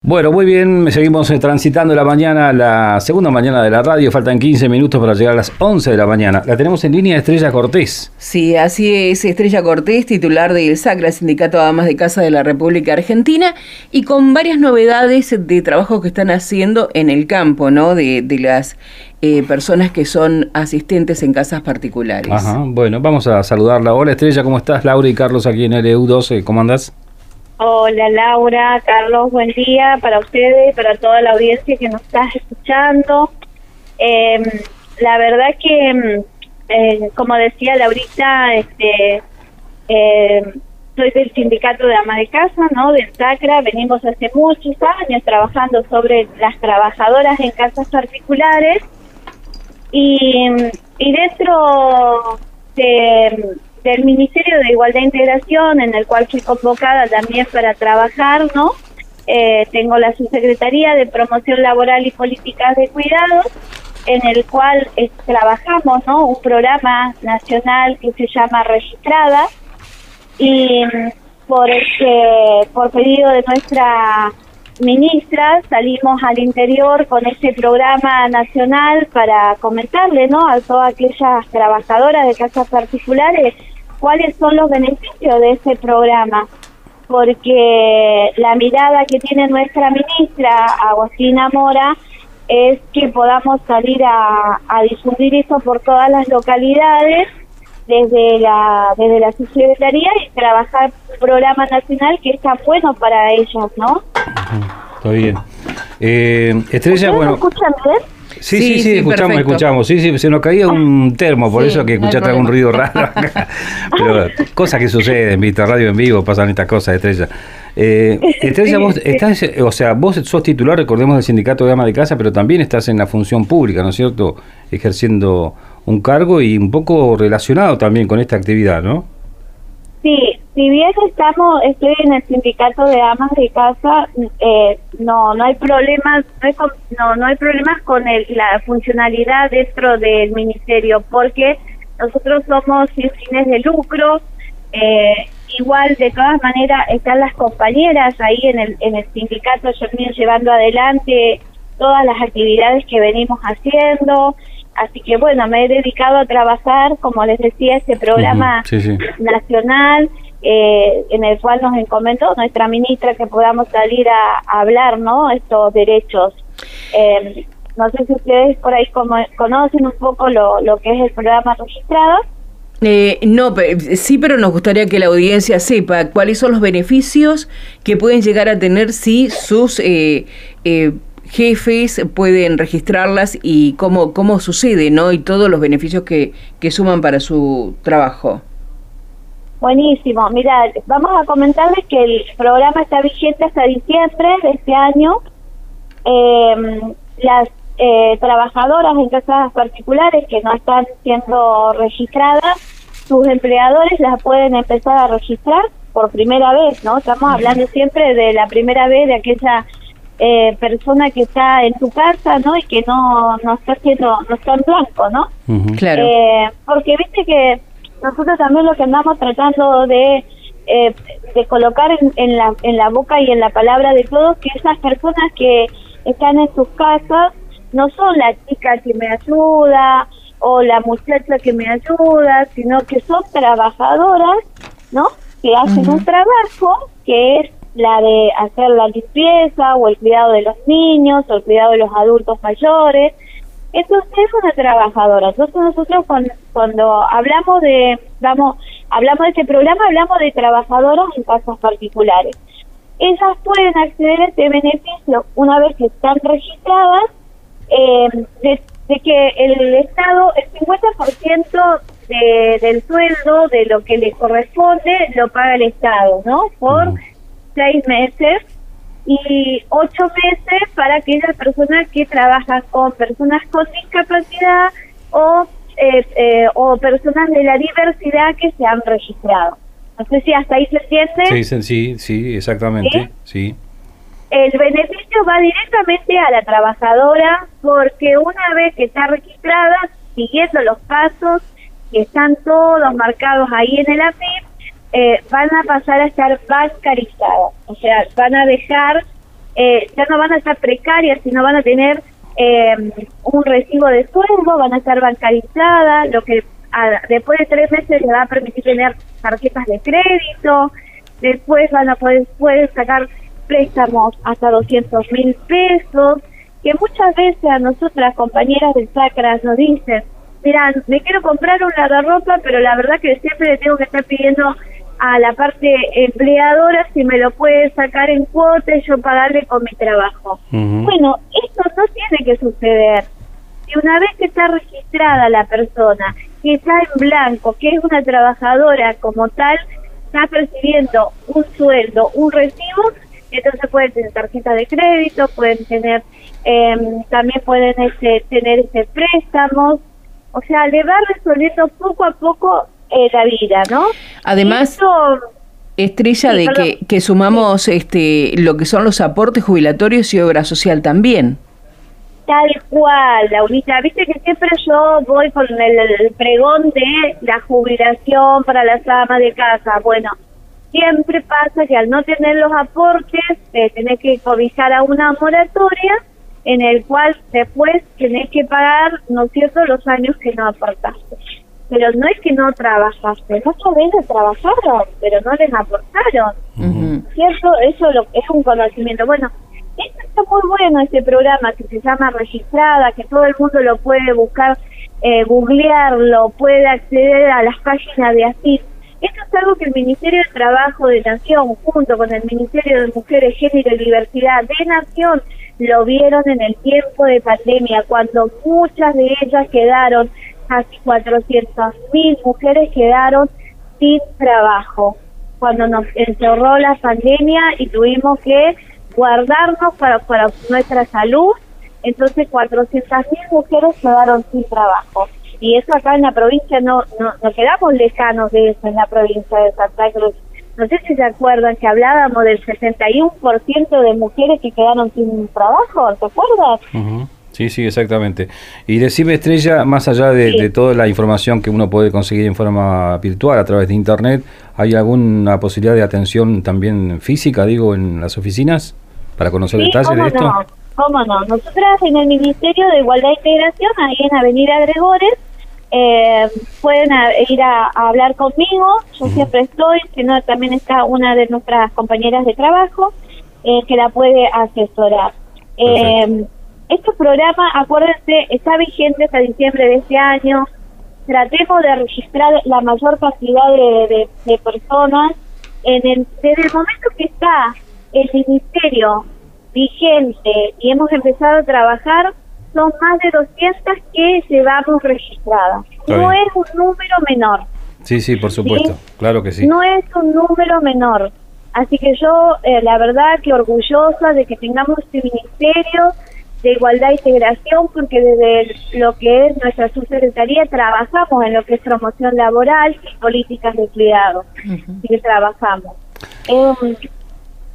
Bueno, muy bien, seguimos eh, transitando la mañana, la segunda mañana de la radio, faltan 15 minutos para llegar a las 11 de la mañana. La tenemos en línea Estrella Cortés. Sí, así es, Estrella Cortés, titular del SACRA, Sindicato de Amas de Casa de la República Argentina, y con varias novedades de trabajo que están haciendo en el campo, ¿no? De, de las eh, personas que son asistentes en casas particulares. Ajá, bueno, vamos a saludarla. Hola Estrella, ¿cómo estás? Laura y Carlos aquí en LU12, ¿cómo andás? Hola Laura, Carlos, buen día para ustedes y para toda la audiencia que nos está escuchando. Eh, la verdad que, em, eh, como decía Laurita, este, eh, soy del sindicato de ama de casa, ¿no? Del SACRA, venimos hace muchos años trabajando sobre las trabajadoras en casas particulares y dentro de del Ministerio de Igualdad e Integración, en el cual fui convocada también para trabajar, ¿no? Eh, tengo la subsecretaría de Promoción Laboral y Políticas de Cuidados, en el cual trabajamos, ¿no? Un programa nacional que se llama Registrada y por este, por pedido de nuestra ministra salimos al interior con este programa nacional para comentarle no a todas aquellas trabajadoras de casas particulares cuáles son los beneficios de ese programa porque la mirada que tiene nuestra ministra Agustina Mora es que podamos salir a, a difundir eso por todas las localidades desde la desde la secretaría y trabajar un programa nacional que es tan bueno para ellos, ¿no? Está bien. Eh, Estrella, bueno. escuchan bien? Sí, sí, sí, escuchamos, escuchamos. Sí, sí, se nos caía un termo, por eso que escuchaste algún ruido raro. Pero cosas que suceden, viste, radio en vivo, pasan estas cosas, Estrella. Eh, Estrella, vos estás, o sea, vos sos titular, recordemos, del sindicato de ama de casa, pero también estás en la función pública, ¿no es cierto? Ejerciendo un cargo y un poco relacionado también con esta actividad, ¿no? Sí, si bien estamos, estoy en el sindicato de amas de casa, eh, no, no hay problemas, no, no, hay problemas con la funcionalidad dentro del ministerio, porque nosotros somos sin fines de lucro. Eh, igual, de todas maneras, están las compañeras ahí en el, en el sindicato, yo llevando adelante todas las actividades que venimos haciendo. Así que bueno, me he dedicado a trabajar, como les decía, este programa nacional eh, en el cual nos encomendó nuestra ministra que podamos salir a, hablar, ¿no? Estos derechos. Eh, no sé si ustedes por ahí como, conocen un poco lo, lo que es el programa registrado. Eh, no, sí, pero nos gustaría que la audiencia sepa cuáles son los beneficios que pueden llegar a tener si sus eh, eh, jefes pueden registrarlas y cómo, cómo sucede, ¿no? Y todos los beneficios que, que suman para su trabajo. Buenísimo. Mira, vamos a comentarles que el programa está vigente hasta diciembre de este año. Em, las eh, trabajadoras en casas particulares que no están siendo registradas, sus empleadores las pueden empezar a registrar por primera vez, ¿no? Estamos hablando siempre de la primera vez de aquella eh, persona que está en tu casa, ¿no? Y que no, no está haciendo, no está en blanco, ¿no? Claro. Eh, porque viste que nosotros también lo que andamos tratando de, eh, de colocar en, la, en la boca y en la palabra de todos, que esas personas que están en sus casas no son la chica que me ayuda o la muchacha que me ayuda, sino que son trabajadoras, ¿no? Que hacen un trabajo que es la de hacer la limpieza o el cuidado de los niños o el cuidado de los adultos mayores. Entonces es una trabajadora. Entonces nosotros cuando, cuando hablamos de, vamos, hablamos de este programa, hablamos de trabajadoras en casas particulares. Ellas pueden acceder a este beneficio una vez que están registradas, eh, de, que el Estado, el 50% de, del sueldo de lo que le corresponde lo paga el Estado, ¿no? Por seis meses y ocho meses para aquellas personas que trabajan con personas con discapacidad o, eh, eh, o personas de la diversidad que se han registrado. No sé si hasta ahí se entiende. Sí, sí, sí, exactamente. ¿Sí? El beneficio va directamente a la trabajadora porque una vez que está registrada, siguiendo los pasos que están todos marcados ahí en el AFIP, eh, van a pasar a estar bancarizadas, o sea, van a dejar, eh, ya no van a estar precarias, sino van a tener eh, un recibo de sueldo, van a estar bancarizadas, lo que después de tres meses les va a permitir tener tarjetas de crédito, después van a poder, pueden sacar préstamos hasta 200 mil pesos, que muchas veces a nosotras, compañeras del Sacras, nos dicen, mira, me quiero comprar un lavarropa, pero la verdad que siempre le tengo que estar pidiendo a la parte empleadora si me lo puede sacar en cuota y yo pagarle con mi trabajo. Bueno, esto no tiene que suceder. Si una vez que está registrada la persona, que está en blanco, que es una trabajadora como tal, está percibiendo un sueldo, un recibo, entonces pueden tener tarjeta de crédito, pueden tener, em, también pueden este, tener este préstamos, o sea, le va resolviendo poco a poco eh, la vida, ¿no? Además, estrella de que, que sumamos este lo que son los aportes jubilatorios y obra social también. Tal cual, Laurita. Viste que siempre yo voy con el, pregón de la jubilación para las amas de casa. Bueno, siempre pasa que al no tener los aportes, eh, tenés que cobijar a una moratoria en el cual después tenés que pagar, ¿no es cierto?, los años que no aportaste pero no es que no trabajaste, muchas veces trabajaron, pero no les aportaron, ¿cierto? Eso lo, es un conocimiento. Bueno, esto está muy bueno, este programa que se llama Registrada, que todo el mundo lo puede buscar, eh, googlearlo, puede acceder a las páginas de ASIF. Esto es algo que el Ministerio de Trabajo de Nación, junto con el Ministerio de Mujeres, Género y Diversidad de Nación, lo vieron en el tiempo de pandemia, cuando muchas de ellas quedaron casi 400.000 mujeres quedaron sin trabajo cuando nos encerró la pandemia y tuvimos que guardarnos para, para nuestra salud. Entonces 400.000 mujeres quedaron sin trabajo. Y eso acá en la provincia no, no, no quedamos lejanos de eso en la provincia de Santa Cruz. No sé si se acuerdan que hablábamos del 61% de mujeres que quedaron sin trabajo, ¿te acuerdas? Sí, sí, exactamente. Y decime, Estrella, más allá de, toda la información que uno puede conseguir en forma virtual a través de Internet, ¿hay alguna posibilidad de atención también física, digo, en las oficinas para conocer detalles de esto? No, ¿Cómo no? Nosotras en el Ministerio de Igualdad e Integración, ahí en Avenida Gregores, eh, pueden ir a, hablar conmigo, yo siempre estoy, si no también está una de nuestras compañeras de trabajo eh, que la puede asesorar. Eh, este programa, acuérdense, está vigente hasta diciembre de este año. Tratemos de registrar la mayor cantidad de, personas. En el, desde el momento que está el ministerio vigente y hemos empezado a trabajar, son más de 200 que llevamos registradas. no es un número menor. Sí, sí, por supuesto, claro que sí. No es un número menor. Así que yo, eh, la verdad, que orgullosa de que tengamos este ministerio de igualdad e integración, porque desde lo que es nuestra subsecretaría trabajamos en lo que es promoción laboral y políticas de cuidado. Así que trabajamos. Em,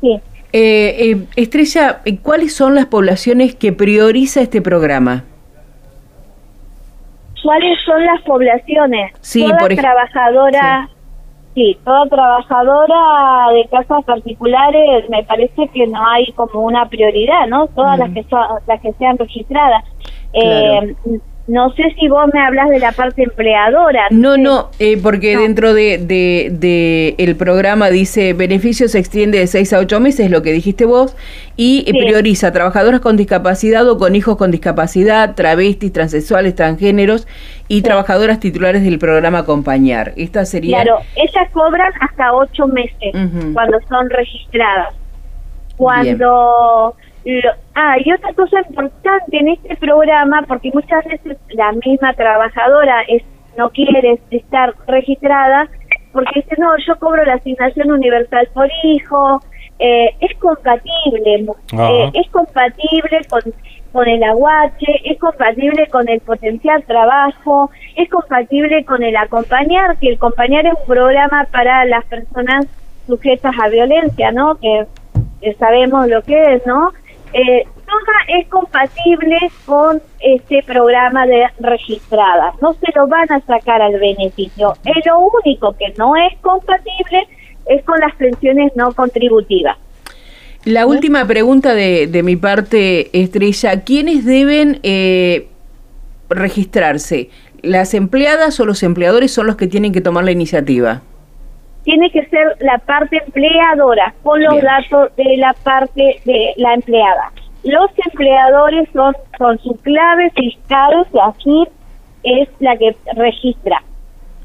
sí. Eh, eh, Estrella, ¿cuáles son las poblaciones que prioriza este programa? ¿Cuáles son las poblaciones? Sí, por trabajadora Sí, toda trabajadora de casas particulares me parece que no hay como una prioridad, ¿no? Todas las que son, las que sean registradas. Eh, no sé si vos me hablas de la parte empleadora. No, no, eh, porque dentro de, de, el programa dice beneficio se extiende de 6 a 8 meses, lo que dijiste vos, y prioriza trabajadoras con discapacidad o con hijos con discapacidad, travestis, transexuales, transgéneros y trabajadoras titulares del programa Acompañar. Esta sería... Claro, ellas cobran hasta 8 meses cuando son registradas. Cuando ah, y otra cosa importante en este programa, porque muchas veces la misma trabajadora es no quiere estar registrada, porque dice, no, yo cobro la asignación universal por hijo, eh, es compatible, eh, es compatible con, con el aguache, es compatible con el potencial trabajo, es compatible con el acompañar, que el acompañar es un programa para las personas sujetas a violencia, ¿no? Que, que sabemos lo que es, ¿no? Eh, persona es compatible con este programa de registrada. No se lo van a sacar al beneficio. Es lo único que no es compatible es con las pensiones no contributivas. La última pregunta de, de mi parte, Estrella. ¿Quiénes deben eh, registrarse? ¿Las empleadas o los empleadores son los que tienen que tomar la iniciativa? Tiene que ser la parte empleadora, con los datos de la parte de la empleada. Los empleadores son, son su clave fiscal, que aquí es la que registra.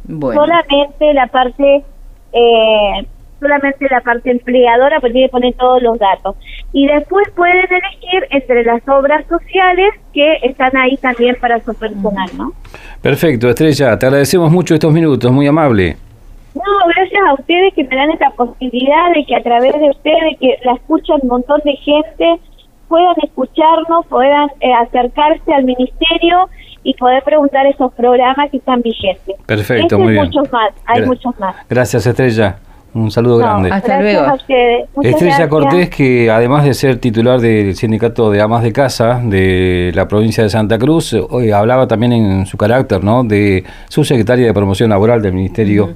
Solamente la parte eh, solamente la parte empleadora, pues tiene que poner todos los datos. Y después pueden elegir entre las obras sociales que están ahí también para su personal, ¿no? Perfecto, Estrella, te agradecemos mucho estos minutos, muy amable. No, gracias a ustedes que me dan esta posibilidad de que a través de ustedes, que la escuchan un montón de gente, puedan escucharnos, puedan eh, acercarse al ministerio y poder preguntar esos programas que están vigentes. Perfecto, este muy bien. muchos más, hay muchos más. Gracias, Estrella. Un saludo grande. Hasta luego. Estrella Cortés, que además de ser titular del Sindicato de Amas de Casa de la provincia de Santa Cruz, hoy hablaba también en su carácter ¿no? de su secretaria de Promoción Laboral del Ministerio